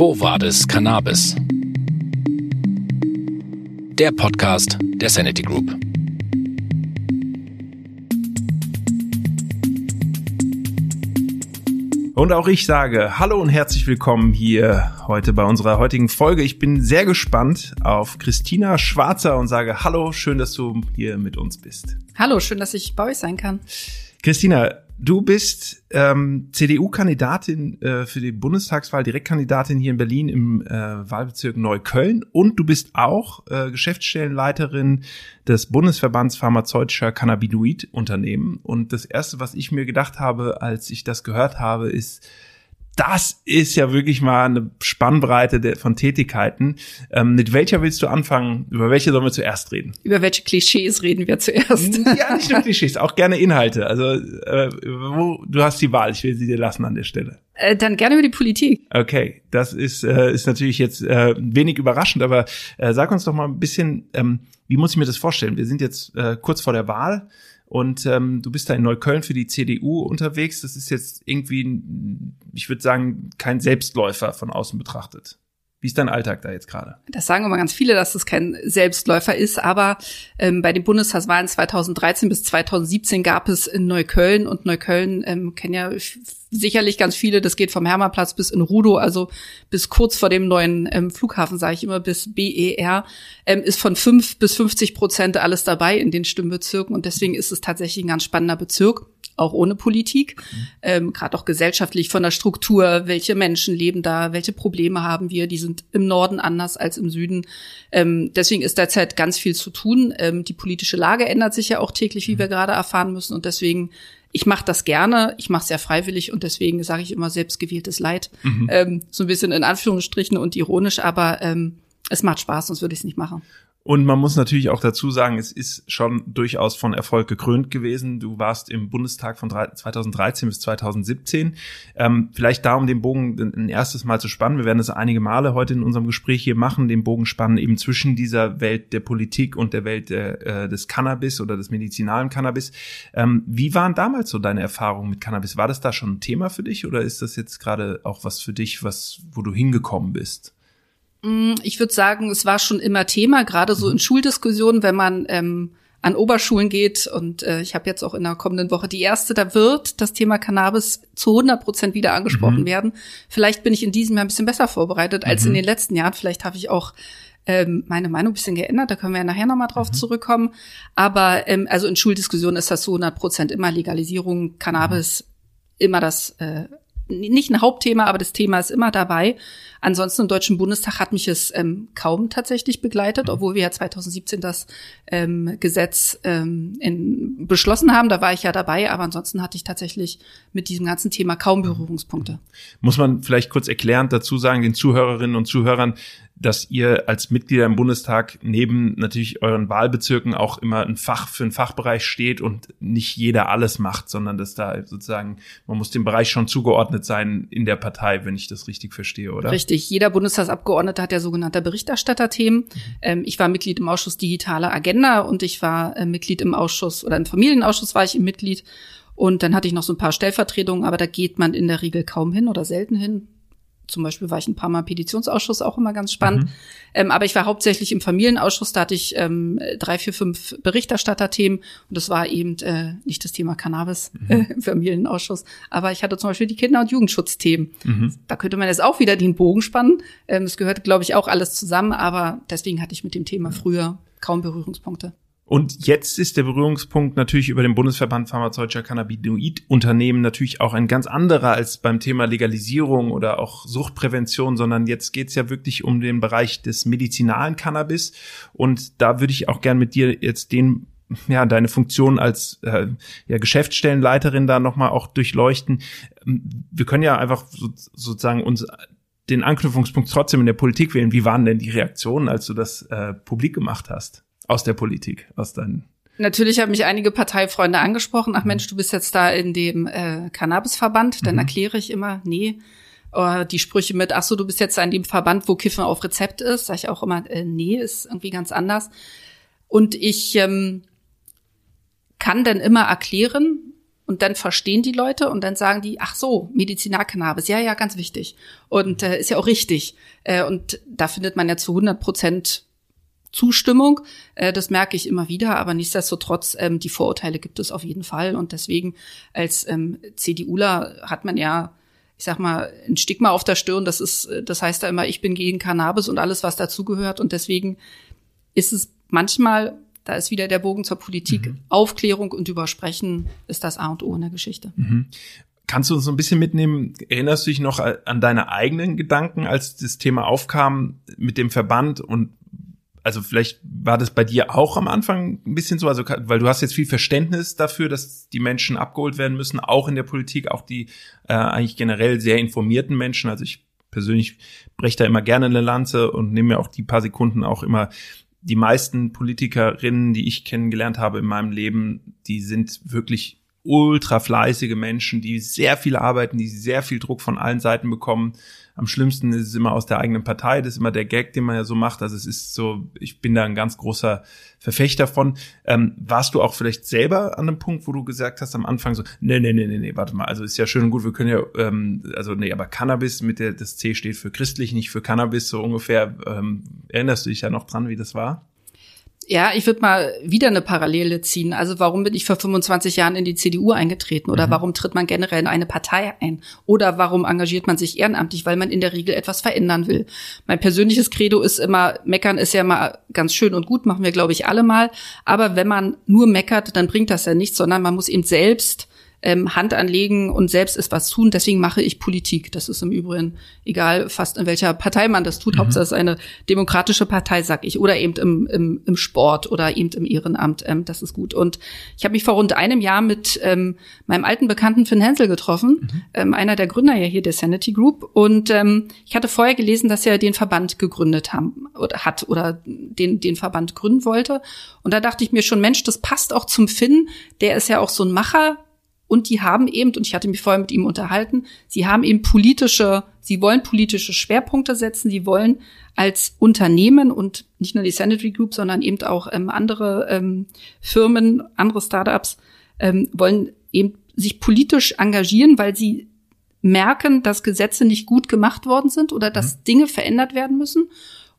Quo Vadis Cannabis? Der Podcast der Sanity Group. Und auch ich sage Hallo und herzlich willkommen hier heute bei unserer heutigen Folge. Ich bin sehr gespannt auf Christina Schwarzer und sage Hallo, schön, dass du hier mit uns bist. Hallo, schön, dass ich bei euch sein kann. Christina, du bist ähm, CDU-Kandidatin äh, für die Bundestagswahl, Direktkandidatin hier in Berlin im äh, Wahlbezirk Neukölln und du bist auch äh, Geschäftsstellenleiterin des Bundesverbands pharmazeutischer Cannabinoid-Unternehmen. Und das Erste, was ich mir gedacht habe, als ich das gehört habe, ist, das ist ja wirklich mal eine Spannbreite von Tätigkeiten. Ähm, mit welcher willst du anfangen? Über welche sollen wir zuerst reden? Über welche Klischees reden wir zuerst? Ja, nicht nur Klischees, auch gerne Inhalte. Also äh, wo, du hast die Wahl, ich will sie dir lassen an der Stelle. Äh, dann gerne über die Politik. Okay, das ist, äh, ist natürlich jetzt äh, wenig überraschend, aber äh, sag uns doch mal ein bisschen, ähm, wie muss ich mir das vorstellen? Wir sind jetzt äh, kurz vor der Wahl. Und ähm, du bist da in Neukölln für die CDU unterwegs. Das ist jetzt irgendwie, ich würde sagen, kein Selbstläufer von außen betrachtet. Wie ist dein Alltag da jetzt gerade? Das sagen immer ganz viele, dass das kein Selbstläufer ist, aber ähm, bei den Bundestagswahlen 2013 bis 2017 gab es in Neukölln und Neukölln ähm, kennen ja sicherlich ganz viele, das geht vom Hermannplatz bis in Rudo, also bis kurz vor dem neuen ähm, Flughafen, sage ich immer, bis BER, ähm, ist von fünf bis 50 Prozent alles dabei in den Stimmbezirken und deswegen ist es tatsächlich ein ganz spannender Bezirk auch ohne Politik, mhm. ähm, gerade auch gesellschaftlich von der Struktur, welche Menschen leben da, welche Probleme haben wir, die sind im Norden anders als im Süden. Ähm, deswegen ist derzeit ganz viel zu tun. Ähm, die politische Lage ändert sich ja auch täglich, wie mhm. wir gerade erfahren müssen und deswegen ich mache das gerne, ich mache es ja freiwillig und deswegen sage ich immer selbstgewähltes Leid. Mhm. Ähm, so ein bisschen in Anführungsstrichen und ironisch, aber ähm, es macht Spaß, sonst würde ich es nicht machen. Und man muss natürlich auch dazu sagen, es ist schon durchaus von Erfolg gekrönt gewesen. Du warst im Bundestag von 2013 bis 2017. Ähm, vielleicht da, um den Bogen ein erstes Mal zu spannen. Wir werden das einige Male heute in unserem Gespräch hier machen, den Bogen spannen eben zwischen dieser Welt der Politik und der Welt der, äh, des Cannabis oder des medizinalen Cannabis. Ähm, wie waren damals so deine Erfahrungen mit Cannabis? War das da schon ein Thema für dich oder ist das jetzt gerade auch was für dich, was, wo du hingekommen bist? Mm, ich würde sagen, es war schon immer Thema, gerade so in mhm. Schuldiskussionen, wenn man ähm, an Oberschulen geht. Und äh, ich habe jetzt auch in der kommenden Woche die erste, da wird das Thema Cannabis zu 100 Prozent wieder angesprochen mhm. werden. Vielleicht bin ich in diesem Jahr ein bisschen besser vorbereitet als mhm. in den letzten Jahren. Vielleicht habe ich auch ähm, meine Meinung ein bisschen geändert, da können wir ja nachher nochmal drauf mhm. zurückkommen. Aber ähm, also in Schuldiskussionen ist das zu 100 Prozent immer Legalisierung, Cannabis, mhm. immer das äh, nicht ein Hauptthema, aber das Thema ist immer dabei. Ansonsten im Deutschen Bundestag hat mich es ähm, kaum tatsächlich begleitet, mhm. obwohl wir ja 2017 das ähm, Gesetz ähm, in, beschlossen haben. Da war ich ja dabei, aber ansonsten hatte ich tatsächlich mit diesem ganzen Thema kaum Berührungspunkte. Muss man vielleicht kurz erklärend dazu sagen, den Zuhörerinnen und Zuhörern, dass ihr als Mitglieder im Bundestag neben natürlich euren Wahlbezirken auch immer ein Fach für einen Fachbereich steht und nicht jeder alles macht, sondern dass da sozusagen, man muss dem Bereich schon zugeordnet sein in der Partei, wenn ich das richtig verstehe, oder? Richtig. Jeder Bundestagsabgeordnete hat ja sogenannte Berichterstatterthemen. Mhm. Ähm, ich war Mitglied im Ausschuss Digitale Agenda und ich war äh, Mitglied im Ausschuss oder im Familienausschuss war ich Mitglied. Und dann hatte ich noch so ein paar Stellvertretungen, aber da geht man in der Regel kaum hin oder selten hin zum Beispiel war ich ein paar Mal im Petitionsausschuss, auch immer ganz spannend. Mhm. Ähm, aber ich war hauptsächlich im Familienausschuss, da hatte ich ähm, drei, vier, fünf Berichterstatterthemen und das war eben äh, nicht das Thema Cannabis mhm. äh, im Familienausschuss. Aber ich hatte zum Beispiel die Kinder- und Jugendschutzthemen. Mhm. Da könnte man jetzt auch wieder den Bogen spannen. Ähm, es gehört, glaube ich, auch alles zusammen, aber deswegen hatte ich mit dem Thema früher kaum Berührungspunkte. Und jetzt ist der Berührungspunkt natürlich über den Bundesverband pharmazeutischer Cannabinoid-Unternehmen natürlich auch ein ganz anderer als beim Thema Legalisierung oder auch Suchtprävention, sondern jetzt geht's ja wirklich um den Bereich des medizinalen Cannabis. Und da würde ich auch gern mit dir jetzt den ja, deine Funktion als äh, ja, Geschäftsstellenleiterin da nochmal auch durchleuchten. Wir können ja einfach so, sozusagen uns den Anknüpfungspunkt trotzdem in der Politik wählen. Wie waren denn die Reaktionen, als du das äh, publik gemacht hast? Aus der Politik, aus deinen Natürlich haben mich einige Parteifreunde angesprochen. Ach Mensch, du bist jetzt da in dem äh, Cannabisverband. Dann mhm. erkläre ich immer, nee, äh, die Sprüche mit, ach so, du bist jetzt da in dem Verband, wo Kiffen auf Rezept ist. Sag ich auch immer, äh, nee, ist irgendwie ganz anders. Und ich ähm, kann dann immer erklären, und dann verstehen die Leute und dann sagen die, ach so, Medizinalcannabis, ja, ja, ganz wichtig und äh, ist ja auch richtig. Äh, und da findet man ja zu 100 Prozent Zustimmung. Äh, das merke ich immer wieder, aber nichtsdestotrotz, ähm, die Vorurteile gibt es auf jeden Fall. Und deswegen als ähm, CDUler hat man ja, ich sag mal, ein Stigma auf der Stirn. Das ist, äh, das heißt da immer, ich bin gegen Cannabis und alles, was dazugehört. Und deswegen ist es manchmal da ist wieder der Bogen zur Politik. Mhm. Aufklärung und Übersprechen ist das A und O in der Geschichte. Mhm. Kannst du uns so ein bisschen mitnehmen? Erinnerst du dich noch an deine eigenen Gedanken, als das Thema aufkam mit dem Verband und also vielleicht war das bei dir auch am Anfang ein bisschen so, also weil du hast jetzt viel Verständnis dafür, dass die Menschen abgeholt werden müssen, auch in der Politik, auch die äh, eigentlich generell sehr informierten Menschen. Also ich persönlich breche da immer gerne eine Lanze und nehme mir auch die paar Sekunden auch immer die meisten Politikerinnen, die ich kennengelernt habe in meinem Leben, die sind wirklich ultra fleißige Menschen, die sehr viel arbeiten, die sehr viel Druck von allen Seiten bekommen. Am schlimmsten ist es immer aus der eigenen Partei, das ist immer der Gag, den man ja so macht. Also es ist so, ich bin da ein ganz großer Verfechter von. Ähm, warst du auch vielleicht selber an einem Punkt, wo du gesagt hast am Anfang so, nee, nee, nee, nee, nee, warte mal, also ist ja schön und gut, wir können ja, ähm, also nee, aber Cannabis mit der, das C steht für christlich, nicht für Cannabis, so ungefähr. Ähm, erinnerst du dich ja noch dran, wie das war? Ja, ich würde mal wieder eine Parallele ziehen. Also warum bin ich vor 25 Jahren in die CDU eingetreten oder mhm. warum tritt man generell in eine Partei ein oder warum engagiert man sich ehrenamtlich, weil man in der Regel etwas verändern will. Mein persönliches Credo ist immer, meckern ist ja mal ganz schön und gut, machen wir glaube ich alle mal, aber wenn man nur meckert, dann bringt das ja nichts, sondern man muss eben selbst ähm, Hand anlegen und selbst ist was tun. Deswegen mache ich Politik. Das ist im Übrigen egal, fast in welcher Partei man das tut. Mhm. Hauptsache es ist eine demokratische Partei, sag ich. Oder eben im, im, im Sport oder eben im Ehrenamt. Ähm, das ist gut. Und ich habe mich vor rund einem Jahr mit ähm, meinem alten Bekannten Finn Hensel getroffen, mhm. ähm, einer der Gründer ja hier der Sanity Group. Und ähm, ich hatte vorher gelesen, dass er den Verband gegründet haben, oder hat oder den, den Verband gründen wollte. Und da dachte ich mir schon, Mensch, das passt auch zum Finn. Der ist ja auch so ein Macher und die haben eben, und ich hatte mich vorher mit ihm unterhalten, sie haben eben politische, sie wollen politische Schwerpunkte setzen, sie wollen als Unternehmen und nicht nur die Sanitary Group, sondern eben auch ähm, andere ähm, Firmen, andere Startups, ähm, wollen eben sich politisch engagieren, weil sie merken, dass Gesetze nicht gut gemacht worden sind oder dass mhm. Dinge verändert werden müssen.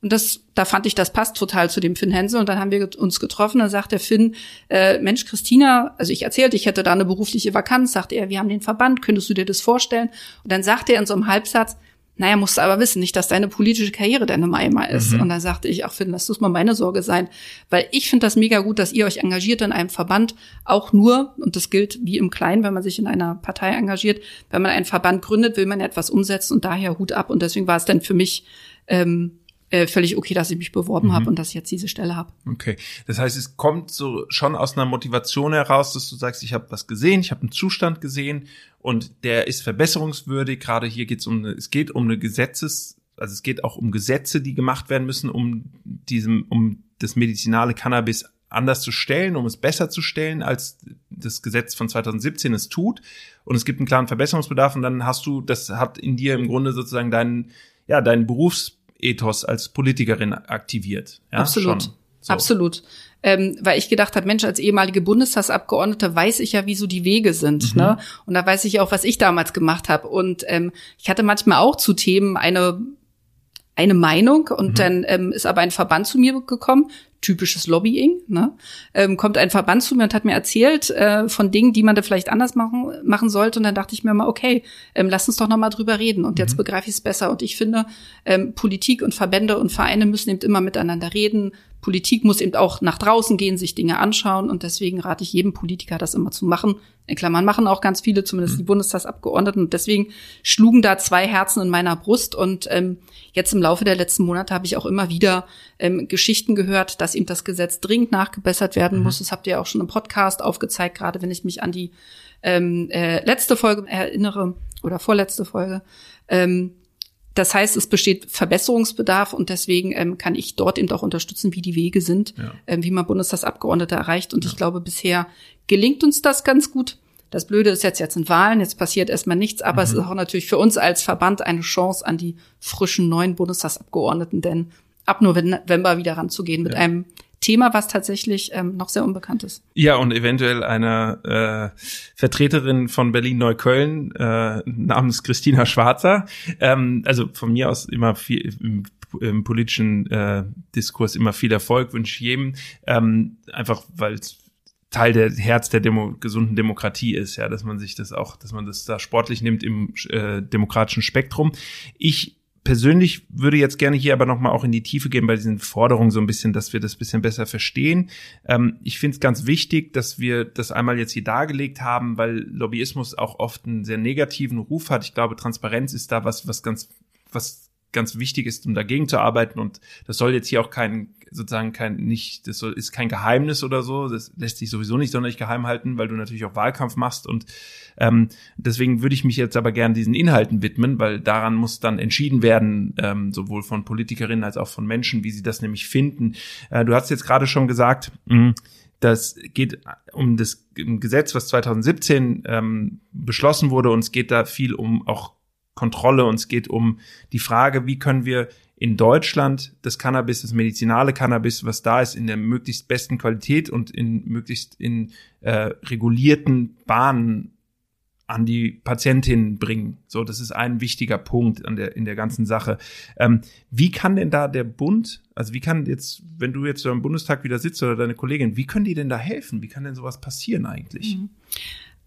Und das, da fand ich, das passt total zu dem Finn Hensel. Und dann haben wir uns getroffen. Dann sagt der Finn, äh, Mensch, Christina, also ich erzählte, ich hätte da eine berufliche Vakanz. Sagte er, wir haben den Verband, könntest du dir das vorstellen? Und dann sagte er in so einem Halbsatz, naja, musst du aber wissen, nicht, dass deine politische Karriere deine Maima ist. Mhm. Und dann sagte ich, ach Finn, lass das mal meine Sorge sein. Weil ich finde das mega gut, dass ihr euch engagiert in einem Verband, auch nur, und das gilt wie im Kleinen, wenn man sich in einer Partei engagiert, wenn man einen Verband gründet, will man etwas umsetzen und daher Hut ab. Und deswegen war es dann für mich ähm, äh, völlig okay, dass ich mich beworben mhm. habe und dass ich jetzt diese Stelle habe. Okay, das heißt, es kommt so schon aus einer Motivation heraus, dass du sagst, ich habe was gesehen, ich habe einen Zustand gesehen und der ist verbesserungswürdig. Gerade hier geht es um, es geht um eine Gesetzes, also es geht auch um Gesetze, die gemacht werden müssen, um diesem, um das medizinale Cannabis anders zu stellen, um es besser zu stellen, als das Gesetz von 2017 es tut. Und es gibt einen klaren Verbesserungsbedarf und dann hast du, das hat in dir im Grunde sozusagen deinen, ja, deinen Berufs Ethos als Politikerin aktiviert. Ja, Absolut. So. Absolut. Ähm, weil ich gedacht habe, Mensch, als ehemalige Bundestagsabgeordnete weiß ich ja, wie so die Wege sind. Mhm. Ne? Und da weiß ich auch, was ich damals gemacht habe. Und ähm, ich hatte manchmal auch zu Themen eine eine Meinung und mhm. dann ähm, ist aber ein Verband zu mir gekommen, typisches Lobbying, ne? ähm, kommt ein Verband zu mir und hat mir erzählt äh, von Dingen, die man da vielleicht anders machen, machen sollte. Und dann dachte ich mir mal, okay, ähm, lass uns doch noch mal drüber reden. Und mhm. jetzt begreife ich es besser. Und ich finde, ähm, Politik und Verbände und Vereine müssen eben immer miteinander reden, Politik muss eben auch nach draußen gehen, sich Dinge anschauen und deswegen rate ich jedem Politiker, das immer zu machen. In Klammern machen auch ganz viele, zumindest die mhm. Bundestagsabgeordneten. Und deswegen schlugen da zwei Herzen in meiner Brust. Und ähm, jetzt im Laufe der letzten Monate habe ich auch immer wieder ähm, Geschichten gehört, dass eben das Gesetz dringend nachgebessert werden mhm. muss. Das habt ihr auch schon im Podcast aufgezeigt, gerade wenn ich mich an die ähm, äh, letzte Folge erinnere oder vorletzte Folge. Ähm, das heißt, es besteht Verbesserungsbedarf und deswegen ähm, kann ich dort eben auch unterstützen, wie die Wege sind, ja. ähm, wie man Bundestagsabgeordnete erreicht. Und ja. ich glaube, bisher gelingt uns das ganz gut. Das Blöde ist jetzt, jetzt sind Wahlen, jetzt passiert erstmal nichts, aber mhm. es ist auch natürlich für uns als Verband eine Chance an die frischen neuen Bundestagsabgeordneten, denn ab November wieder ranzugehen mit ja. einem Thema, was tatsächlich ähm, noch sehr unbekannt ist. Ja, und eventuell einer äh, Vertreterin von Berlin-Neukölln äh, namens Christina Schwarzer. Ähm, also von mir aus immer viel im, im politischen äh, Diskurs immer viel Erfolg wünsche ich jedem. Ähm, einfach weil es Teil der Herz der Demo gesunden Demokratie ist, ja, dass man sich das auch, dass man das da sportlich nimmt im äh, demokratischen Spektrum. Ich persönlich würde jetzt gerne hier aber nochmal auch in die Tiefe gehen bei diesen Forderungen so ein bisschen, dass wir das bisschen besser verstehen. Ähm, ich finde es ganz wichtig, dass wir das einmal jetzt hier dargelegt haben, weil Lobbyismus auch oft einen sehr negativen Ruf hat. Ich glaube, Transparenz ist da was, was ganz, was ganz wichtig ist, um dagegen zu arbeiten. Und das soll jetzt hier auch kein, sozusagen kein, nicht, das ist kein Geheimnis oder so. Das lässt sich sowieso nicht sonderlich geheim halten, weil du natürlich auch Wahlkampf machst. Und ähm, deswegen würde ich mich jetzt aber gerne diesen Inhalten widmen, weil daran muss dann entschieden werden, ähm, sowohl von Politikerinnen als auch von Menschen, wie sie das nämlich finden. Äh, du hast jetzt gerade schon gesagt, mh, das geht um das Gesetz, was 2017 ähm, beschlossen wurde, und es geht da viel um auch Kontrolle und es geht um die Frage, wie können wir in Deutschland das Cannabis, das medizinale Cannabis, was da ist, in der möglichst besten Qualität und in möglichst in äh, regulierten Bahnen an die Patientin bringen. So, das ist ein wichtiger Punkt an der, in der ganzen Sache. Ähm, wie kann denn da der Bund, also wie kann jetzt, wenn du jetzt im Bundestag wieder sitzt oder deine Kollegin, wie können die denn da helfen? Wie kann denn sowas passieren eigentlich? Mhm.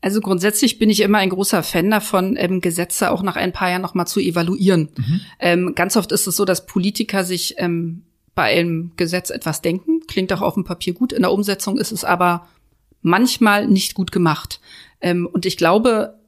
Also grundsätzlich bin ich immer ein großer Fan davon, ähm, Gesetze auch nach ein paar Jahren nochmal zu evaluieren. Mhm. Ähm, ganz oft ist es so, dass Politiker sich ähm, bei einem Gesetz etwas denken, klingt auch auf dem Papier gut, in der Umsetzung ist es aber manchmal nicht gut gemacht. Ähm, und ich glaube,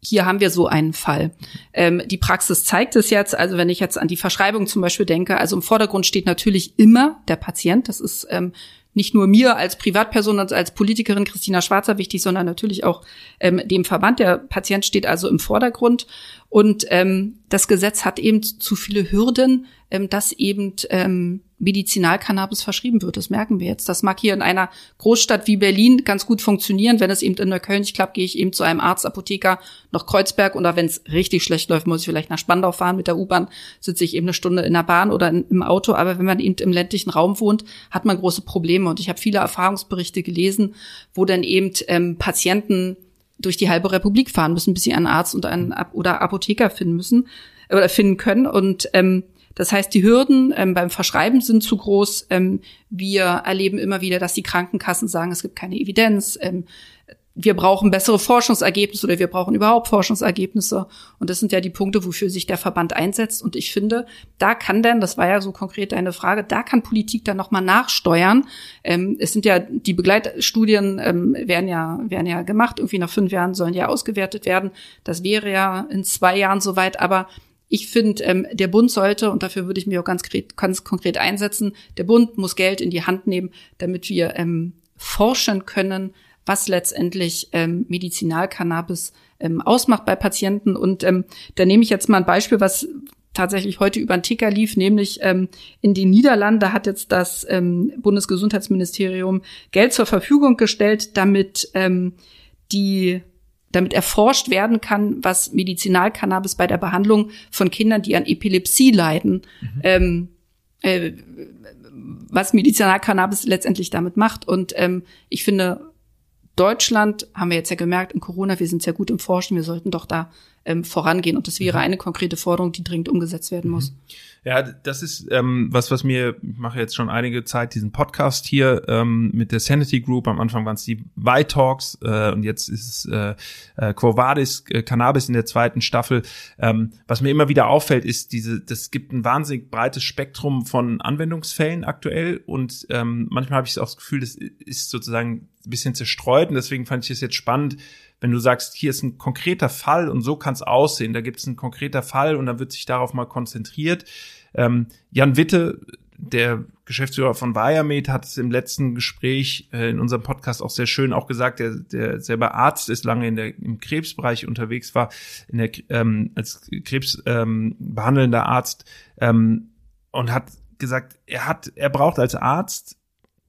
hier haben wir so einen Fall. Ähm, die Praxis zeigt es jetzt, also wenn ich jetzt an die Verschreibung zum Beispiel denke, also im Vordergrund steht natürlich immer der Patient. Das ist ähm, nicht nur mir als Privatperson und als Politikerin Christina Schwarzer wichtig, sondern natürlich auch ähm, dem Verband. Der Patient steht also im Vordergrund. Und ähm, das Gesetz hat eben zu viele Hürden, ähm, dass eben ähm, Medizinalcannabis verschrieben wird. Das merken wir jetzt. Das mag hier in einer Großstadt wie Berlin ganz gut funktionieren. Wenn es eben in Neukölln nicht klappt, gehe ich eben zu einem Arzt, Apotheker nach Kreuzberg oder wenn es richtig schlecht läuft, muss ich vielleicht nach Spandau fahren mit der U-Bahn, sitze ich eben eine Stunde in der Bahn oder in, im Auto. Aber wenn man eben im ländlichen Raum wohnt, hat man große Probleme. Und ich habe viele Erfahrungsberichte gelesen, wo dann eben ähm, Patienten durch die halbe Republik fahren müssen, bis sie einen Arzt und einen oder Apotheker finden müssen oder finden können. Und ähm, das heißt, die Hürden ähm, beim Verschreiben sind zu groß. Ähm, wir erleben immer wieder, dass die Krankenkassen sagen, es gibt keine Evidenz. Ähm, wir brauchen bessere Forschungsergebnisse oder wir brauchen überhaupt Forschungsergebnisse. Und das sind ja die Punkte, wofür sich der Verband einsetzt. Und ich finde, da kann denn, das war ja so konkret eine Frage, da kann Politik dann nochmal nachsteuern. Ähm, es sind ja, die Begleitstudien ähm, werden ja, werden ja gemacht. Irgendwie nach fünf Jahren sollen ja ausgewertet werden. Das wäre ja in zwei Jahren soweit. Aber ich finde, ähm, der Bund sollte, und dafür würde ich mich auch ganz, ganz konkret einsetzen, der Bund muss Geld in die Hand nehmen, damit wir ähm, forschen können, was letztendlich ähm, Medizinalcannabis ähm, ausmacht bei Patienten. Und ähm, da nehme ich jetzt mal ein Beispiel, was tatsächlich heute über den Ticker lief, nämlich ähm, in den Niederlanden, hat jetzt das ähm, Bundesgesundheitsministerium Geld zur Verfügung gestellt, damit ähm, die damit erforscht werden kann, was Medizinalcannabis bei der Behandlung von Kindern, die an Epilepsie leiden, mhm. ähm, äh, was Medizinalcannabis letztendlich damit macht. Und ähm, ich finde, Deutschland, haben wir jetzt ja gemerkt, in Corona, wir sind sehr gut im Forschen, wir sollten doch da ähm, vorangehen. Und das wäre mhm. eine konkrete Forderung, die dringend umgesetzt werden muss. Mhm. Ja, das ist ähm, was, was mir, ich mache jetzt schon einige Zeit diesen Podcast hier ähm, mit der Sanity Group. Am Anfang waren es die White Talks äh, und jetzt ist es äh, äh, Quo Vadis, äh, Cannabis in der zweiten Staffel. Ähm, was mir immer wieder auffällt, ist diese, das gibt ein wahnsinnig breites Spektrum von Anwendungsfällen aktuell und ähm, manchmal habe ich auch das Gefühl, das ist sozusagen bisschen zerstreut und deswegen fand ich es jetzt spannend, wenn du sagst, hier ist ein konkreter Fall und so kann es aussehen, da gibt es einen konkreter Fall und dann wird sich darauf mal konzentriert. Ähm, Jan Witte, der Geschäftsführer von Viamed, hat es im letzten Gespräch äh, in unserem Podcast auch sehr schön auch gesagt, der, der selber Arzt ist, lange in der, im Krebsbereich unterwegs war, in der, ähm, als Krebs ähm, Arzt ähm, und hat gesagt, er hat, er braucht als Arzt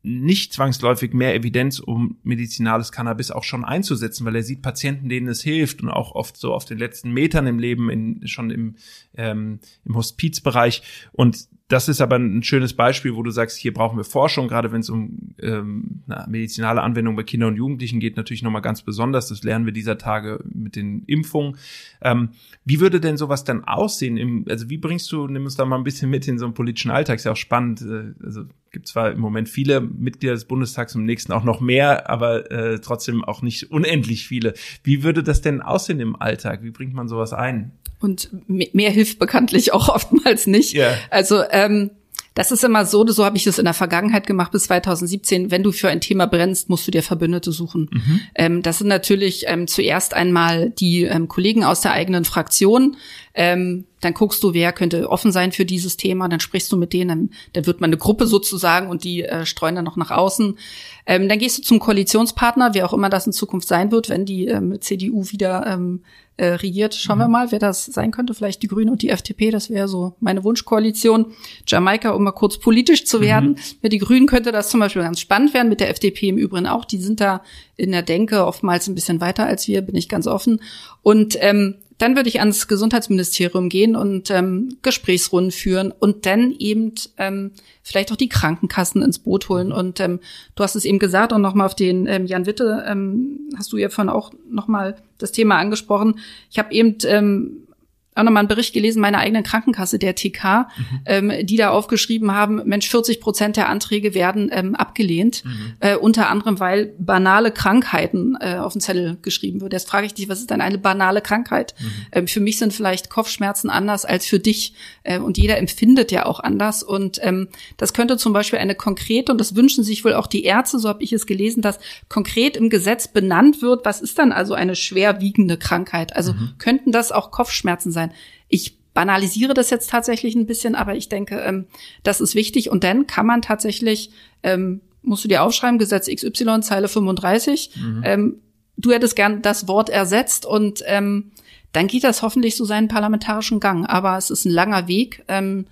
nicht zwangsläufig mehr Evidenz, um medizinales Cannabis auch schon einzusetzen, weil er sieht Patienten, denen es hilft und auch oft so auf den letzten Metern im Leben, in, schon im, ähm, im Hospizbereich. Und das ist aber ein schönes Beispiel, wo du sagst, hier brauchen wir Forschung, gerade wenn es um ähm, na, medizinale Anwendung bei Kindern und Jugendlichen geht, natürlich nochmal ganz besonders. Das lernen wir dieser Tage mit den Impfungen. Ähm, wie würde denn sowas dann aussehen? Im, also wie bringst du, nimm uns da mal ein bisschen mit in so einen politischen Alltag, ist ja auch spannend. Äh, also gibt zwar im Moment viele Mitglieder des Bundestags, im nächsten auch noch mehr, aber äh, trotzdem auch nicht unendlich viele. Wie würde das denn aussehen im Alltag? Wie bringt man sowas ein? Und mehr hilft bekanntlich auch oftmals nicht. Yeah. Also ähm, das ist immer so, so habe ich das in der Vergangenheit gemacht bis 2017. Wenn du für ein Thema brennst, musst du dir Verbündete suchen. Mhm. Ähm, das sind natürlich ähm, zuerst einmal die ähm, Kollegen aus der eigenen Fraktion. Ähm, dann guckst du, wer könnte offen sein für dieses Thema. Dann sprichst du mit denen. Dann, dann wird man eine Gruppe sozusagen und die äh, streuen dann noch nach außen. Ähm, dann gehst du zum Koalitionspartner, wer auch immer das in Zukunft sein wird, wenn die ähm, CDU wieder ähm, äh, regiert. Schauen mhm. wir mal, wer das sein könnte. Vielleicht die Grünen und die FDP, das wäre so meine Wunschkoalition. Jamaika, um mal kurz politisch zu werden. Mhm. Mit die Grünen könnte das zum Beispiel ganz spannend werden, mit der FDP im Übrigen auch. Die sind da in der Denke oftmals ein bisschen weiter als wir, bin ich ganz offen. Und ähm, dann würde ich ans Gesundheitsministerium gehen und ähm, Gesprächsrunden führen und dann eben ähm, vielleicht auch die Krankenkassen ins Boot holen. Und ähm, du hast es eben gesagt und nochmal auf den ähm, Jan Witte ähm, hast du ja von auch nochmal das Thema angesprochen. Ich habe eben ähm, auch nochmal einen Bericht gelesen meiner eigenen Krankenkasse, der TK, mhm. ähm, die da aufgeschrieben haben, Mensch, 40 Prozent der Anträge werden ähm, abgelehnt, mhm. äh, unter anderem, weil banale Krankheiten äh, auf den Zettel geschrieben wird. Jetzt frage ich dich, was ist denn eine banale Krankheit? Mhm. Ähm, für mich sind vielleicht Kopfschmerzen anders als für dich äh, und jeder empfindet ja auch anders und ähm, das könnte zum Beispiel eine konkrete, und das wünschen sich wohl auch die Ärzte, so habe ich es gelesen, dass konkret im Gesetz benannt wird, was ist dann also eine schwerwiegende Krankheit? Also mhm. könnten das auch Kopfschmerzen sein? Sein. Ich banalisiere das jetzt tatsächlich ein bisschen, aber ich denke, ähm, das ist wichtig. Und dann kann man tatsächlich, ähm, musst du dir aufschreiben, Gesetz XY, Zeile 35, mhm. ähm, du hättest gern das Wort ersetzt und ähm, dann geht das hoffentlich so seinen parlamentarischen Gang. Aber es ist ein langer Weg. Ähm,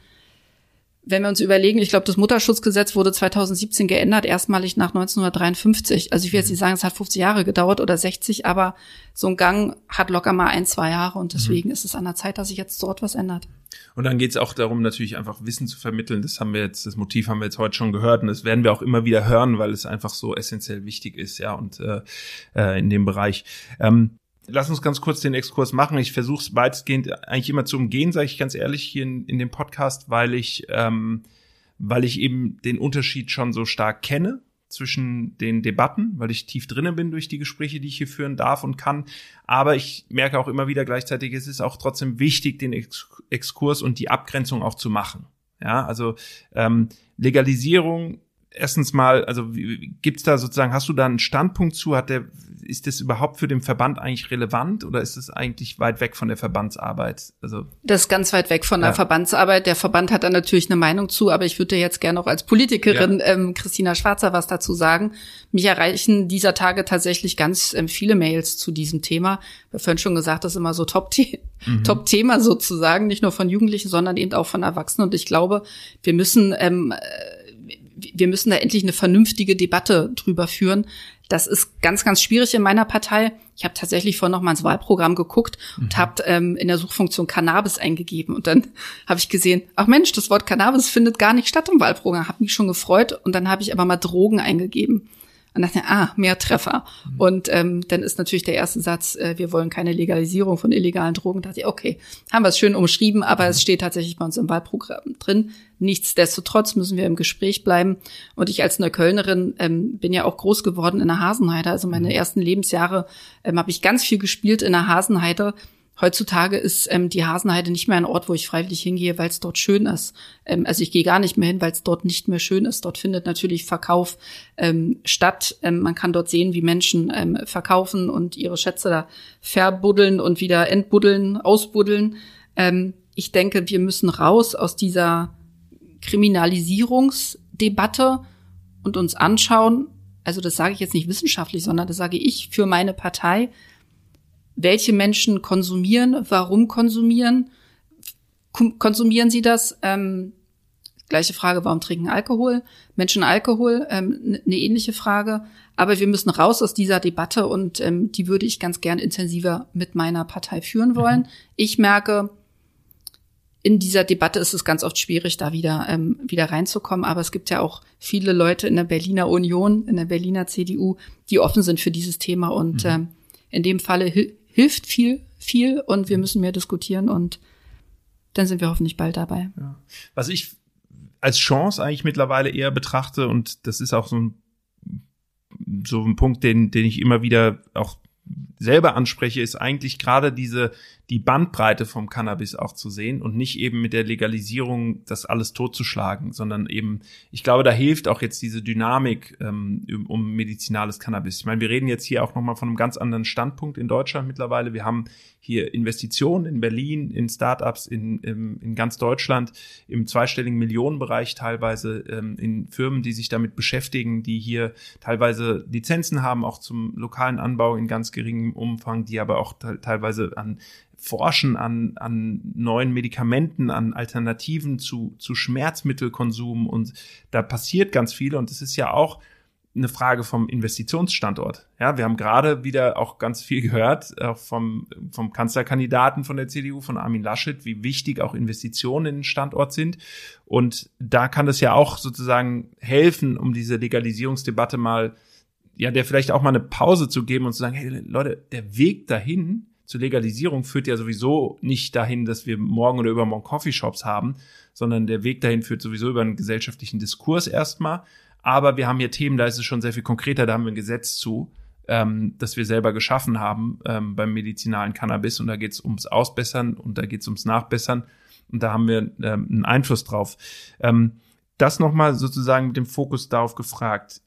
wenn wir uns überlegen, ich glaube, das Mutterschutzgesetz wurde 2017 geändert, erstmalig nach 1953. Also ich will jetzt nicht sagen, es hat 50 Jahre gedauert oder 60, aber so ein Gang hat locker mal ein, zwei Jahre und deswegen mhm. ist es an der Zeit, dass sich jetzt dort was ändert. Und dann geht es auch darum, natürlich einfach Wissen zu vermitteln. Das haben wir jetzt, das Motiv haben wir jetzt heute schon gehört und das werden wir auch immer wieder hören, weil es einfach so essentiell wichtig ist, ja, und äh, äh in dem Bereich. Ähm, Lass uns ganz kurz den Exkurs machen. Ich versuche es weitestgehend eigentlich immer zu umgehen, sage ich ganz ehrlich hier in, in dem Podcast, weil ich, ähm, weil ich eben den Unterschied schon so stark kenne zwischen den Debatten, weil ich tief drinnen bin durch die Gespräche, die ich hier führen darf und kann. Aber ich merke auch immer wieder gleichzeitig, es ist auch trotzdem wichtig, den Ex Exkurs und die Abgrenzung auch zu machen. Ja, also ähm, Legalisierung erstens mal, also gibt's da sozusagen, hast du da einen Standpunkt zu? Hat der, ist das überhaupt für den Verband eigentlich relevant oder ist es eigentlich weit weg von der Verbandsarbeit? Also das ist ganz weit weg von der ja. Verbandsarbeit. Der Verband hat da natürlich eine Meinung zu, aber ich würde jetzt gerne auch als Politikerin ja. ähm, Christina Schwarzer was dazu sagen. Mich erreichen dieser Tage tatsächlich ganz ähm, viele Mails zu diesem Thema. Wir vorhin schon gesagt, das ist immer so Top-Thema mhm. Top sozusagen, nicht nur von Jugendlichen, sondern eben auch von Erwachsenen. Und ich glaube, wir müssen ähm, wir müssen da endlich eine vernünftige Debatte drüber führen. Das ist ganz, ganz schwierig in meiner Partei. Ich habe tatsächlich vorhin noch mal ins Wahlprogramm geguckt mhm. und habe ähm, in der Suchfunktion Cannabis eingegeben. Und dann habe ich gesehen, ach Mensch, das Wort Cannabis findet gar nicht statt im Wahlprogramm. Habe mich schon gefreut. Und dann habe ich aber mal Drogen eingegeben. Und dachte, ah, mehr Treffer. Mhm. Und ähm, dann ist natürlich der erste Satz, äh, wir wollen keine Legalisierung von illegalen Drogen. Da dachte ich, okay, haben wir es schön umschrieben, aber mhm. es steht tatsächlich bei uns im Wahlprogramm drin. Nichtsdestotrotz müssen wir im Gespräch bleiben. Und ich als Neuköllnerin ähm, bin ja auch groß geworden in der Hasenheide. Also meine mhm. ersten Lebensjahre ähm, habe ich ganz viel gespielt in der Hasenheide Heutzutage ist ähm, die Hasenheide nicht mehr ein Ort, wo ich freiwillig hingehe, weil es dort schön ist. Ähm, also ich gehe gar nicht mehr hin, weil es dort nicht mehr schön ist. Dort findet natürlich Verkauf ähm, statt. Ähm, man kann dort sehen, wie Menschen ähm, verkaufen und ihre Schätze da verbuddeln und wieder entbuddeln, ausbuddeln. Ähm, ich denke, wir müssen raus aus dieser Kriminalisierungsdebatte und uns anschauen, also das sage ich jetzt nicht wissenschaftlich, sondern das sage ich für meine Partei, welche Menschen konsumieren, warum konsumieren, konsumieren sie das, ähm, Gleiche Frage, warum trinken Alkohol? Menschen Alkohol, ähm, eine ähnliche Frage. Aber wir müssen raus aus dieser Debatte und ähm, die würde ich ganz gern intensiver mit meiner Partei führen wollen. Mhm. Ich merke, in dieser Debatte ist es ganz oft schwierig, da wieder, ähm, wieder reinzukommen. Aber es gibt ja auch viele Leute in der Berliner Union, in der Berliner CDU, die offen sind für dieses Thema. Und mhm. ähm, in dem Falle hilft viel, viel und wir müssen mehr diskutieren und dann sind wir hoffentlich bald dabei. Ja. Was ich als Chance eigentlich mittlerweile eher betrachte und das ist auch so ein so ein Punkt, den, den ich immer wieder auch selber anspreche, ist eigentlich gerade diese die Bandbreite vom Cannabis auch zu sehen und nicht eben mit der Legalisierung das alles totzuschlagen, sondern eben, ich glaube, da hilft auch jetzt diese Dynamik ähm, um medizinales Cannabis. Ich meine, wir reden jetzt hier auch nochmal von einem ganz anderen Standpunkt in Deutschland mittlerweile. Wir haben hier Investitionen in Berlin, in Startups, in, in, in ganz Deutschland, im zweistelligen Millionenbereich teilweise, ähm, in Firmen, die sich damit beschäftigen, die hier teilweise Lizenzen haben, auch zum lokalen Anbau in ganz geringem Umfang, die aber auch teilweise an Forschen an, an neuen Medikamenten, an Alternativen zu, zu Schmerzmittelkonsum und da passiert ganz viel und es ist ja auch eine Frage vom Investitionsstandort. Ja, wir haben gerade wieder auch ganz viel gehört auch vom, vom Kanzlerkandidaten von der CDU, von Armin Laschet, wie wichtig auch Investitionen in den Standort sind. Und da kann es ja auch sozusagen helfen, um diese Legalisierungsdebatte mal, ja, der vielleicht auch mal eine Pause zu geben und zu sagen, hey Leute, der Weg dahin, zur Legalisierung führt ja sowieso nicht dahin, dass wir morgen oder übermorgen Coffeeshops haben, sondern der Weg dahin führt sowieso über einen gesellschaftlichen Diskurs erstmal. Aber wir haben hier Themen, da ist es schon sehr viel konkreter, da haben wir ein Gesetz zu, ähm, das wir selber geschaffen haben ähm, beim medizinalen Cannabis und da geht es ums Ausbessern und da geht es ums Nachbessern und da haben wir ähm, einen Einfluss drauf. Ähm, das nochmal sozusagen mit dem Fokus darauf gefragt,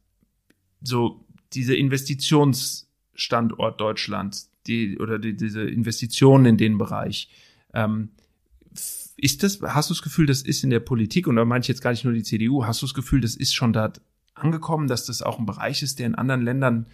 so diese Investitionsstandort Deutschland, die oder die, diese Investitionen in den Bereich. Ähm, ist das, hast du das Gefühl, das ist in der Politik, und da meine ich jetzt gar nicht nur die CDU, hast du das Gefühl, das ist schon da angekommen, dass das auch ein Bereich ist, der in anderen Ländern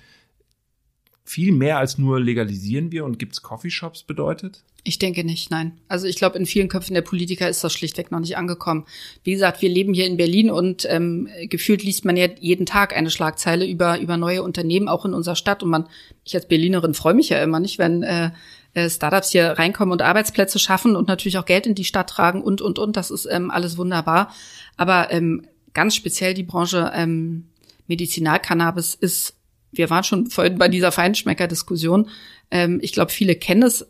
viel mehr als nur legalisieren wir und gibt's Coffeeshops bedeutet? Ich denke nicht, nein. Also ich glaube, in vielen Köpfen der Politiker ist das schlichtweg noch nicht angekommen. Wie gesagt, wir leben hier in Berlin und ähm, gefühlt liest man ja jeden Tag eine Schlagzeile über über neue Unternehmen auch in unserer Stadt und man, ich als Berlinerin freue mich ja immer nicht, wenn äh, äh, Startups hier reinkommen und Arbeitsplätze schaffen und natürlich auch Geld in die Stadt tragen und und und. Das ist ähm, alles wunderbar. Aber ähm, ganz speziell die Branche ähm, Medizinalcannabis ist wir waren schon vorhin bei dieser Feinschmecker-Diskussion. Ähm, ich glaube, viele kennen es,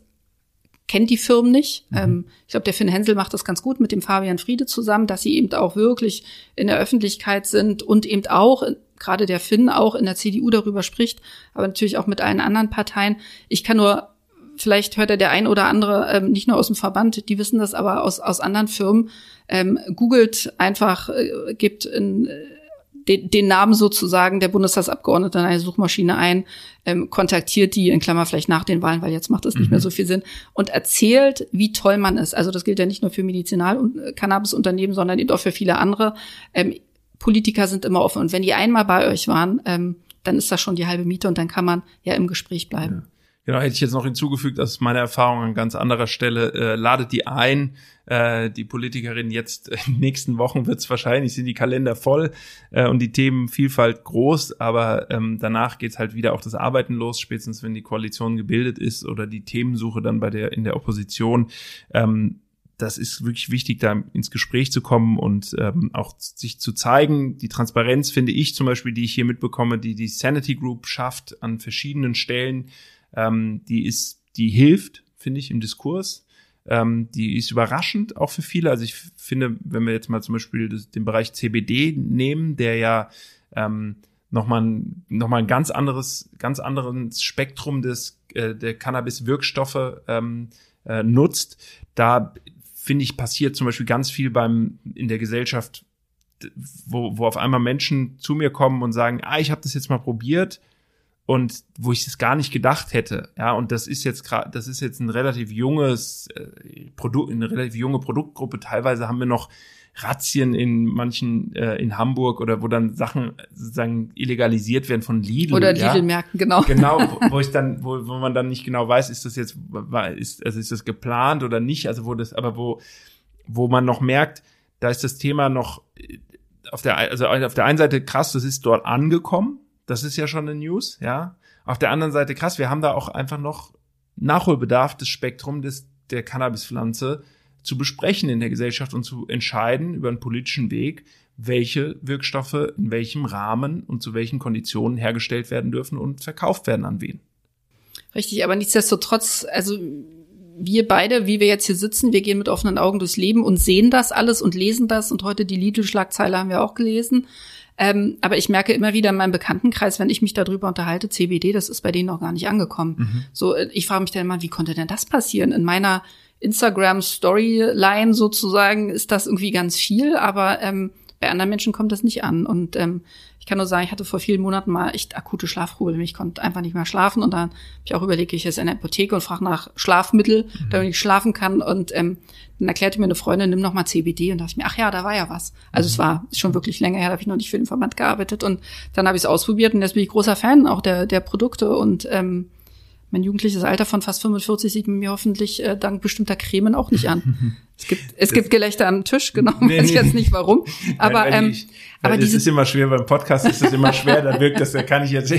kennen die Firmen nicht. Mhm. Ähm, ich glaube, der Finn Hensel macht das ganz gut mit dem Fabian Friede zusammen, dass sie eben auch wirklich in der Öffentlichkeit sind und eben auch, gerade der Finn auch in der CDU darüber spricht, aber natürlich auch mit allen anderen Parteien. Ich kann nur vielleicht hört er der ein oder andere ähm, nicht nur aus dem Verband, die wissen das aber aus, aus anderen Firmen, ähm, googelt einfach, äh, gibt in, den, den Namen sozusagen der Bundestagsabgeordnete in eine Suchmaschine ein, ähm, kontaktiert die, in Klammer vielleicht nach den Wahlen, weil jetzt macht das nicht mhm. mehr so viel Sinn, und erzählt, wie toll man ist. Also das gilt ja nicht nur für Medizinal- und äh, Cannabis-Unternehmen, sondern eben auch für viele andere. Ähm, Politiker sind immer offen. Und wenn die einmal bei euch waren, ähm, dann ist das schon die halbe Miete und dann kann man ja im Gespräch bleiben. Ja. Genau, hätte ich jetzt noch hinzugefügt, das ist meine Erfahrung an ganz anderer Stelle. Äh, ladet die ein, äh, die Politikerin jetzt in den nächsten Wochen wird es wahrscheinlich, sind die Kalender voll äh, und die Themenvielfalt groß, aber ähm, danach geht's halt wieder auch das Arbeiten los, spätestens wenn die Koalition gebildet ist oder die Themensuche dann bei der in der Opposition. Ähm, das ist wirklich wichtig, da ins Gespräch zu kommen und ähm, auch sich zu zeigen. Die Transparenz finde ich zum Beispiel, die ich hier mitbekomme, die die Sanity Group schafft an verschiedenen Stellen, ähm, die ist, die hilft, finde ich, im Diskurs. Ähm, die ist überraschend auch für viele. Also ich finde, wenn wir jetzt mal zum Beispiel das, den Bereich CBD nehmen, der ja ähm, nochmal ein, noch mal ein ganz anderes, ganz anderes Spektrum des, äh, der Cannabis-Wirkstoffe ähm, äh, nutzt, da finde ich, passiert zum Beispiel ganz viel beim in der Gesellschaft, wo, wo auf einmal Menschen zu mir kommen und sagen, ah, ich habe das jetzt mal probiert und wo ich es gar nicht gedacht hätte. Ja, und das ist jetzt gerade, das ist jetzt ein relativ junges äh, Produkt, eine relativ junge Produktgruppe. Teilweise haben wir noch Razzien in manchen äh, in Hamburg oder wo dann Sachen sozusagen illegalisiert werden von Lidl oder Lidl-Märkten genau genau wo, wo ich dann wo, wo man dann nicht genau weiß ist das jetzt ist also ist das geplant oder nicht also wo das aber wo wo man noch merkt da ist das Thema noch äh, auf der, also auf der einen Seite krass, das ist dort angekommen. Das ist ja schon eine News, ja. Auf der anderen Seite krass, wir haben da auch einfach noch Nachholbedarf des Spektrum des, der Cannabispflanze zu besprechen in der Gesellschaft und zu entscheiden über einen politischen Weg, welche Wirkstoffe in welchem Rahmen und zu welchen Konditionen hergestellt werden dürfen und verkauft werden an wen. Richtig, aber nichtsdestotrotz, also wir beide, wie wir jetzt hier sitzen, wir gehen mit offenen Augen durchs Leben und sehen das alles und lesen das und heute die Lidl-Schlagzeile haben wir auch gelesen. Ähm, aber ich merke immer wieder in meinem Bekanntenkreis, wenn ich mich darüber unterhalte, CBD, das ist bei denen noch gar nicht angekommen. Mhm. So, äh, ich frage mich dann immer, wie konnte denn das passieren? In meiner Instagram-Storyline sozusagen ist das irgendwie ganz viel, aber ähm, bei anderen Menschen kommt das nicht an. Und ähm, kann nur sagen, ich hatte vor vielen Monaten mal echt akute Schlafprobleme. Ich konnte einfach nicht mehr schlafen und dann habe ich auch überlegt, ich jetzt in der Apotheke und frage nach Schlafmittel, mhm. damit ich schlafen kann. Und ähm, dann erklärte mir eine Freundin, nimm noch mal CBD und dachte ich mir, ach ja, da war ja was. Also mhm. es war schon wirklich länger her, da habe ich noch nicht für den Verband gearbeitet und dann habe ich es ausprobiert und jetzt bin ich großer Fan auch der der Produkte und ähm, mein jugendliches Alter von fast 45 sieht mir hoffentlich äh, dank bestimmter Cremen auch nicht an. Es gibt, es gibt Gelächter am Tisch, genau, nee, weiß ich jetzt nicht warum. Aber, Nein, ähm, ich, aber es ist immer schwer, beim Podcast ist es immer schwer, da wirkt das, da kann ich jetzt,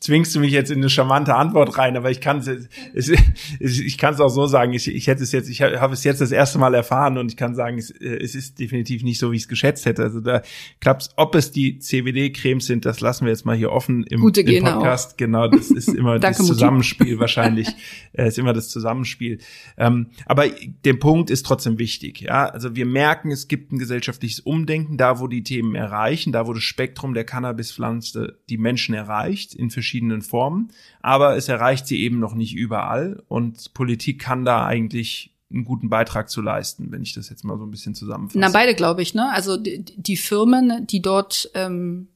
zwingst du mich jetzt in eine charmante Antwort rein, aber ich kann es, ich kann es auch so sagen, ich, ich hätte es jetzt, ich habe es jetzt das erste Mal erfahren und ich kann sagen, es, es ist definitiv nicht so, wie ich es geschätzt hätte. Also da klappt ob es die CBD-Cremes sind, das lassen wir jetzt mal hier offen im, Gute im Podcast. Genau, das ist immer das Zusammenspiel wahrscheinlich, äh, ist immer das Zusammenspiel. Ähm, aber der Punkt ist trotzdem wichtig. Ja, also wir merken, es gibt ein gesellschaftliches Umdenken, da wo die Themen erreichen, da wo das Spektrum der Cannabispflanze die Menschen erreicht in verschiedenen Formen, aber es erreicht sie eben noch nicht überall und Politik kann da eigentlich einen guten Beitrag zu leisten, wenn ich das jetzt mal so ein bisschen zusammenfasse. Na, beide glaube ich, ne? Also die, die Firmen, die dort ähm,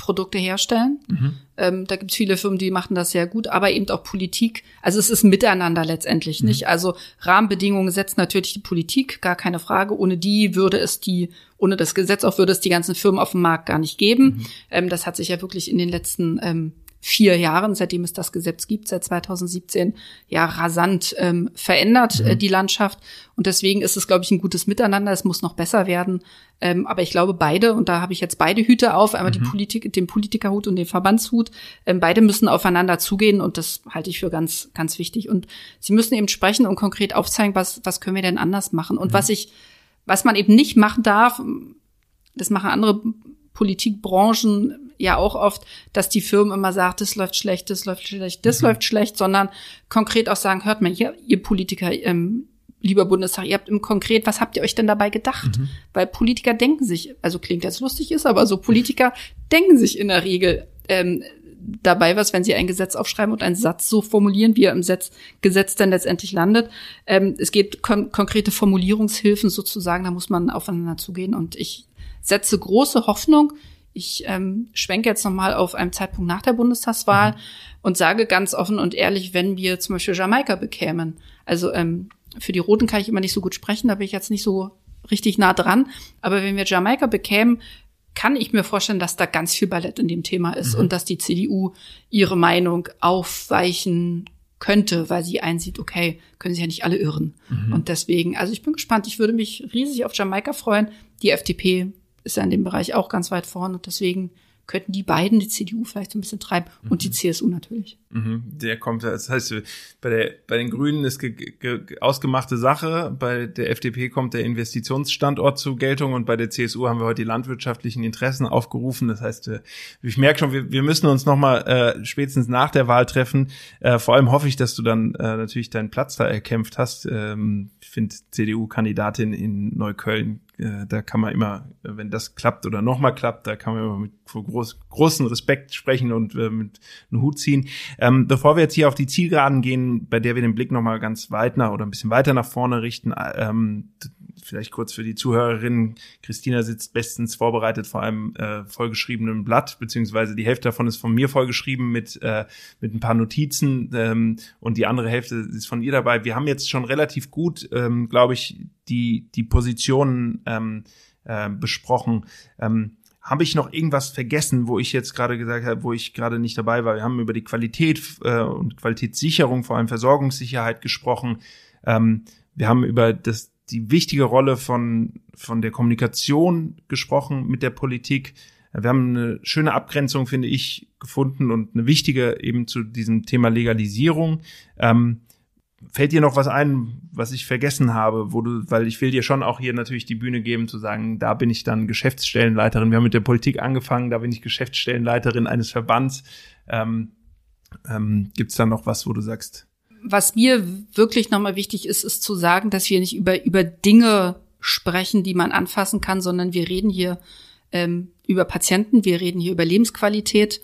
Produkte herstellen. Mhm. Ähm, da gibt es viele Firmen, die machen das sehr gut, aber eben auch Politik. Also es ist miteinander letztendlich mhm. nicht. Also Rahmenbedingungen setzt natürlich die Politik, gar keine Frage. Ohne die würde es die, ohne das Gesetz auch würde es die ganzen Firmen auf dem Markt gar nicht geben. Mhm. Ähm, das hat sich ja wirklich in den letzten ähm, vier Jahren, seitdem es das Gesetz gibt, seit 2017, ja rasant ähm, verändert, äh, mhm. äh, die Landschaft. Und deswegen ist es, glaube ich, ein gutes Miteinander. Es muss noch besser werden. Ähm, aber ich glaube, beide, und da habe ich jetzt beide Hüte auf, einmal mhm. die Politik, den Politikerhut und den Verbandshut, ähm, beide müssen aufeinander zugehen und das halte ich für ganz, ganz wichtig. Und sie müssen eben sprechen und konkret aufzeigen, was, was können wir denn anders machen. Und mhm. was ich, was man eben nicht machen darf, das machen andere Politikbranchen ja auch oft, dass die Firmen immer sagen, das läuft schlecht, das läuft schlecht, das mhm. läuft schlecht, sondern konkret auch sagen, hört mal hier, ihr Politiker, ähm, lieber Bundestag, ihr habt im Konkret, was habt ihr euch denn dabei gedacht? Mhm. Weil Politiker denken sich, also klingt jetzt lustig ist, aber so Politiker denken sich in der Regel ähm, dabei was, wenn sie ein Gesetz aufschreiben und einen Satz so formulieren, wie er im Setz, Gesetz dann letztendlich landet. Ähm, es gibt kon konkrete Formulierungshilfen sozusagen, da muss man aufeinander zugehen und ich setze große Hoffnung. Ich ähm, schwenke jetzt nochmal auf einen Zeitpunkt nach der Bundestagswahl mhm. und sage ganz offen und ehrlich, wenn wir zum Beispiel Jamaika bekämen, also ähm, für die Roten kann ich immer nicht so gut sprechen, da bin ich jetzt nicht so richtig nah dran, aber wenn wir Jamaika bekämen, kann ich mir vorstellen, dass da ganz viel Ballett in dem Thema ist mhm. und dass die CDU ihre Meinung aufweichen könnte, weil sie einsieht, okay, können sie ja nicht alle irren. Mhm. Und deswegen, also ich bin gespannt, ich würde mich riesig auf Jamaika freuen. Die FDP ist ja in dem Bereich auch ganz weit vorne und deswegen könnten die beiden die CDU vielleicht so ein bisschen treiben mhm. und die CSU natürlich. Mhm. Der kommt, das heißt, bei, der, bei den Grünen ist ge, ge, ausgemachte Sache, bei der FDP kommt der Investitionsstandort zur Geltung und bei der CSU haben wir heute die landwirtschaftlichen Interessen aufgerufen. Das heißt, äh, ich merke schon, wir, wir müssen uns nochmal äh, spätestens nach der Wahl treffen. Äh, vor allem hoffe ich, dass du dann äh, natürlich deinen Platz da erkämpft hast. Ähm, ich finde CDU-Kandidatin in Neukölln äh, da kann man immer, wenn das klappt oder nochmal klappt, da kann man immer mit groß, großen Respekt sprechen und äh, mit einem Hut ziehen. Ähm, bevor wir jetzt hier auf die Zielgeraden gehen, bei der wir den Blick nochmal ganz weit nach oder ein bisschen weiter nach vorne richten, ähm, vielleicht kurz für die Zuhörerinnen, Christina sitzt bestens vorbereitet vor einem äh, vollgeschriebenen Blatt, beziehungsweise die Hälfte davon ist von mir vollgeschrieben mit, äh, mit ein paar Notizen ähm, und die andere Hälfte ist von ihr dabei. Wir haben jetzt schon relativ gut, ähm, glaube ich, die, die Positionen ähm, äh, besprochen. Ähm, habe ich noch irgendwas vergessen, wo ich jetzt gerade gesagt habe, wo ich gerade nicht dabei war? Wir haben über die Qualität äh, und Qualitätssicherung, vor allem Versorgungssicherheit gesprochen. Ähm, wir haben über das die wichtige Rolle von, von der Kommunikation gesprochen mit der Politik. Wir haben eine schöne Abgrenzung, finde ich, gefunden und eine wichtige eben zu diesem Thema Legalisierung. Ähm, fällt dir noch was ein, was ich vergessen habe, wo du, weil ich will dir schon auch hier natürlich die Bühne geben, zu sagen, da bin ich dann Geschäftsstellenleiterin. Wir haben mit der Politik angefangen, da bin ich Geschäftsstellenleiterin eines Verbands. Ähm, ähm, Gibt es da noch was, wo du sagst? Was mir wirklich nochmal wichtig ist, ist zu sagen, dass wir nicht über, über Dinge sprechen, die man anfassen kann, sondern wir reden hier ähm, über Patienten, wir reden hier über Lebensqualität.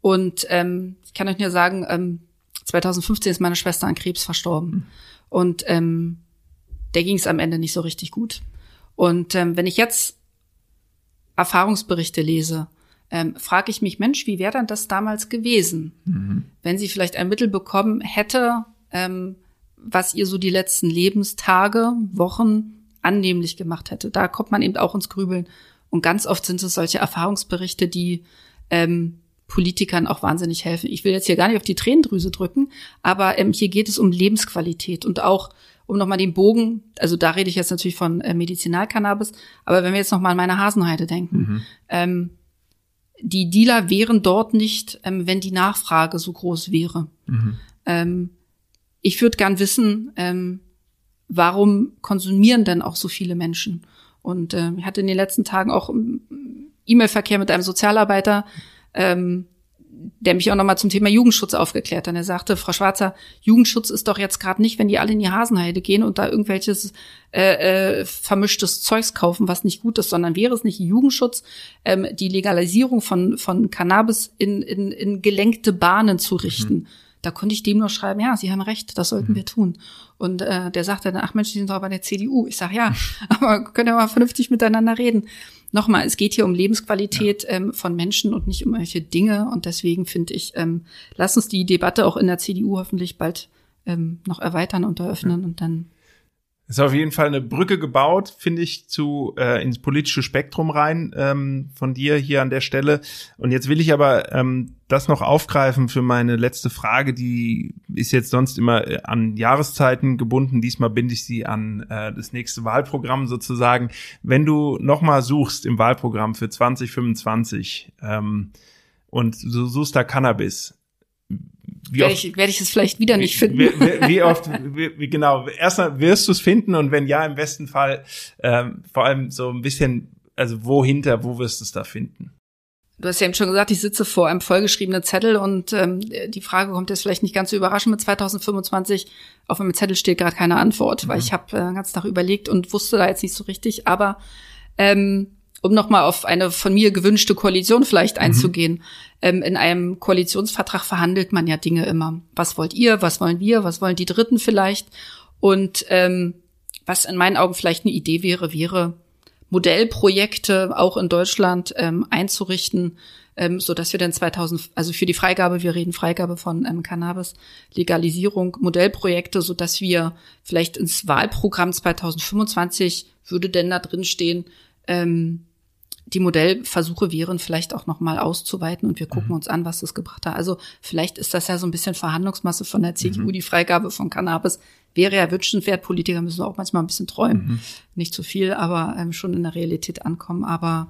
Und ähm, ich kann euch nur sagen, ähm, 2015 ist meine Schwester an Krebs verstorben. Mhm. Und ähm, der ging es am Ende nicht so richtig gut. Und ähm, wenn ich jetzt Erfahrungsberichte lese, ähm, frage ich mich, Mensch, wie wäre dann das damals gewesen, mhm. wenn sie vielleicht ein Mittel bekommen hätte, ähm, was ihr so die letzten Lebenstage, Wochen annehmlich gemacht hätte. Da kommt man eben auch ins Grübeln. Und ganz oft sind es solche Erfahrungsberichte, die ähm, Politikern auch wahnsinnig helfen. Ich will jetzt hier gar nicht auf die Tränendrüse drücken, aber ähm, hier geht es um Lebensqualität und auch um nochmal den Bogen, also da rede ich jetzt natürlich von äh, Medizinalcannabis, aber wenn wir jetzt nochmal an meine Hasenheide denken, mhm. ähm, die Dealer wären dort nicht, ähm, wenn die Nachfrage so groß wäre. Mhm. Ähm, ich würde gern wissen, ähm, warum konsumieren denn auch so viele Menschen? Und äh, ich hatte in den letzten Tagen auch ähm, E-Mail-Verkehr mit einem Sozialarbeiter, ähm, der mich auch nochmal zum Thema Jugendschutz aufgeklärt hat. Er sagte, Frau Schwarzer, Jugendschutz ist doch jetzt gerade nicht, wenn die alle in die Hasenheide gehen und da irgendwelches äh, äh, vermischtes Zeugs kaufen, was nicht gut ist, sondern wäre es nicht Jugendschutz, ähm, die Legalisierung von, von Cannabis in, in, in gelenkte Bahnen zu richten. Mhm. Da konnte ich dem nur schreiben, ja, Sie haben recht, das sollten mhm. wir tun. Und äh, der sagte dann, ach Mensch, Sie sind doch bei der CDU. Ich sag ja, aber können wir mal vernünftig miteinander reden nochmal, es geht hier um Lebensqualität ja. ähm, von Menschen und nicht um welche Dinge. Und deswegen finde ich, ähm, lass uns die Debatte auch in der CDU hoffentlich bald ähm, noch erweitern und eröffnen ja. und dann ist auf jeden Fall eine Brücke gebaut, finde ich, zu äh, ins politische Spektrum rein ähm, von dir hier an der Stelle. Und jetzt will ich aber ähm, das noch aufgreifen für meine letzte Frage. Die ist jetzt sonst immer äh, an Jahreszeiten gebunden. Diesmal binde ich sie an äh, das nächste Wahlprogramm sozusagen. Wenn du nochmal suchst im Wahlprogramm für 2025 ähm, und du suchst da Cannabis, wie werde ich, werde ich es vielleicht wieder nicht finden. Wie, wie, wie oft, wie, genau, erstmal wirst du es finden und wenn ja, im besten Fall ähm, vor allem so ein bisschen, also wohinter, wo wirst du es da finden? Du hast ja eben schon gesagt, ich sitze vor einem vollgeschriebenen Zettel und ähm, die Frage kommt jetzt vielleicht nicht ganz so überraschend mit 2025. Auf meinem Zettel steht gerade keine Antwort, mhm. weil ich habe äh, den ganzen Tag überlegt und wusste da jetzt nicht so richtig. Aber ähm, um nochmal auf eine von mir gewünschte Koalition vielleicht mhm. einzugehen. Mhm. Ähm, in einem Koalitionsvertrag verhandelt man ja Dinge immer. Was wollt ihr? Was wollen wir? Was wollen die Dritten vielleicht? Und ähm, was in meinen Augen vielleicht eine Idee wäre, wäre Modellprojekte auch in Deutschland ähm, einzurichten, ähm, so dass wir dann 2000, also für die Freigabe, wir reden Freigabe von ähm, Cannabis, Legalisierung, Modellprojekte, so dass wir vielleicht ins Wahlprogramm 2025 würde denn da drin stehen, ähm, die Modellversuche wären vielleicht auch noch mal auszuweiten und wir gucken mhm. uns an, was das gebracht hat. Also vielleicht ist das ja so ein bisschen Verhandlungsmasse von der CDU, mhm. die Freigabe von Cannabis wäre ja wünschenswert. Politiker müssen auch manchmal ein bisschen träumen, mhm. nicht zu viel, aber ähm, schon in der Realität ankommen. Aber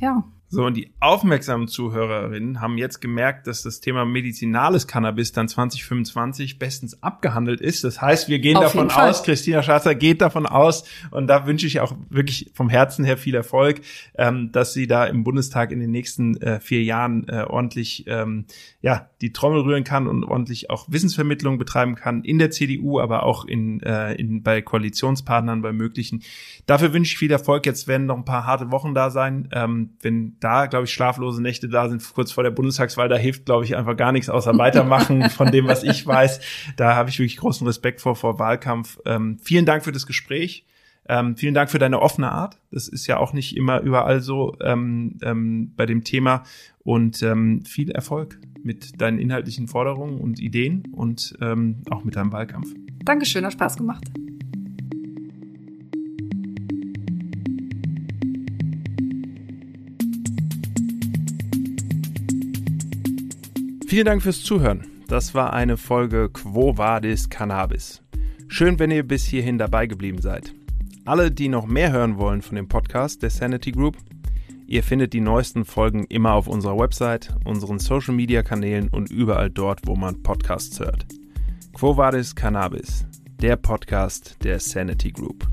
ja. So, und die aufmerksamen Zuhörerinnen haben jetzt gemerkt, dass das Thema medizinales Cannabis dann 2025 bestens abgehandelt ist. Das heißt, wir gehen Auf davon aus, Christina Schatzer geht davon aus, und da wünsche ich auch wirklich vom Herzen her viel Erfolg, ähm, dass sie da im Bundestag in den nächsten äh, vier Jahren äh, ordentlich ähm, ja die Trommel rühren kann und ordentlich auch Wissensvermittlung betreiben kann in der CDU, aber auch in, äh, in bei Koalitionspartnern, bei möglichen. Dafür wünsche ich viel Erfolg. Jetzt werden noch ein paar harte Wochen da sein, ähm, wenn da, glaube ich, schlaflose Nächte da sind, kurz vor der Bundestagswahl, da hilft, glaube ich, einfach gar nichts außer weitermachen von dem, was ich weiß. Da habe ich wirklich großen Respekt vor, vor Wahlkampf. Ähm, vielen Dank für das Gespräch. Ähm, vielen Dank für deine offene Art. Das ist ja auch nicht immer überall so ähm, ähm, bei dem Thema. Und ähm, viel Erfolg mit deinen inhaltlichen Forderungen und Ideen und ähm, auch mit deinem Wahlkampf. Dankeschön, hat Spaß gemacht. Vielen Dank fürs Zuhören. Das war eine Folge Quo Vadis Cannabis. Schön, wenn ihr bis hierhin dabei geblieben seid. Alle, die noch mehr hören wollen von dem Podcast der Sanity Group, ihr findet die neuesten Folgen immer auf unserer Website, unseren Social Media Kanälen und überall dort, wo man Podcasts hört. Quo Vadis Cannabis, der Podcast der Sanity Group.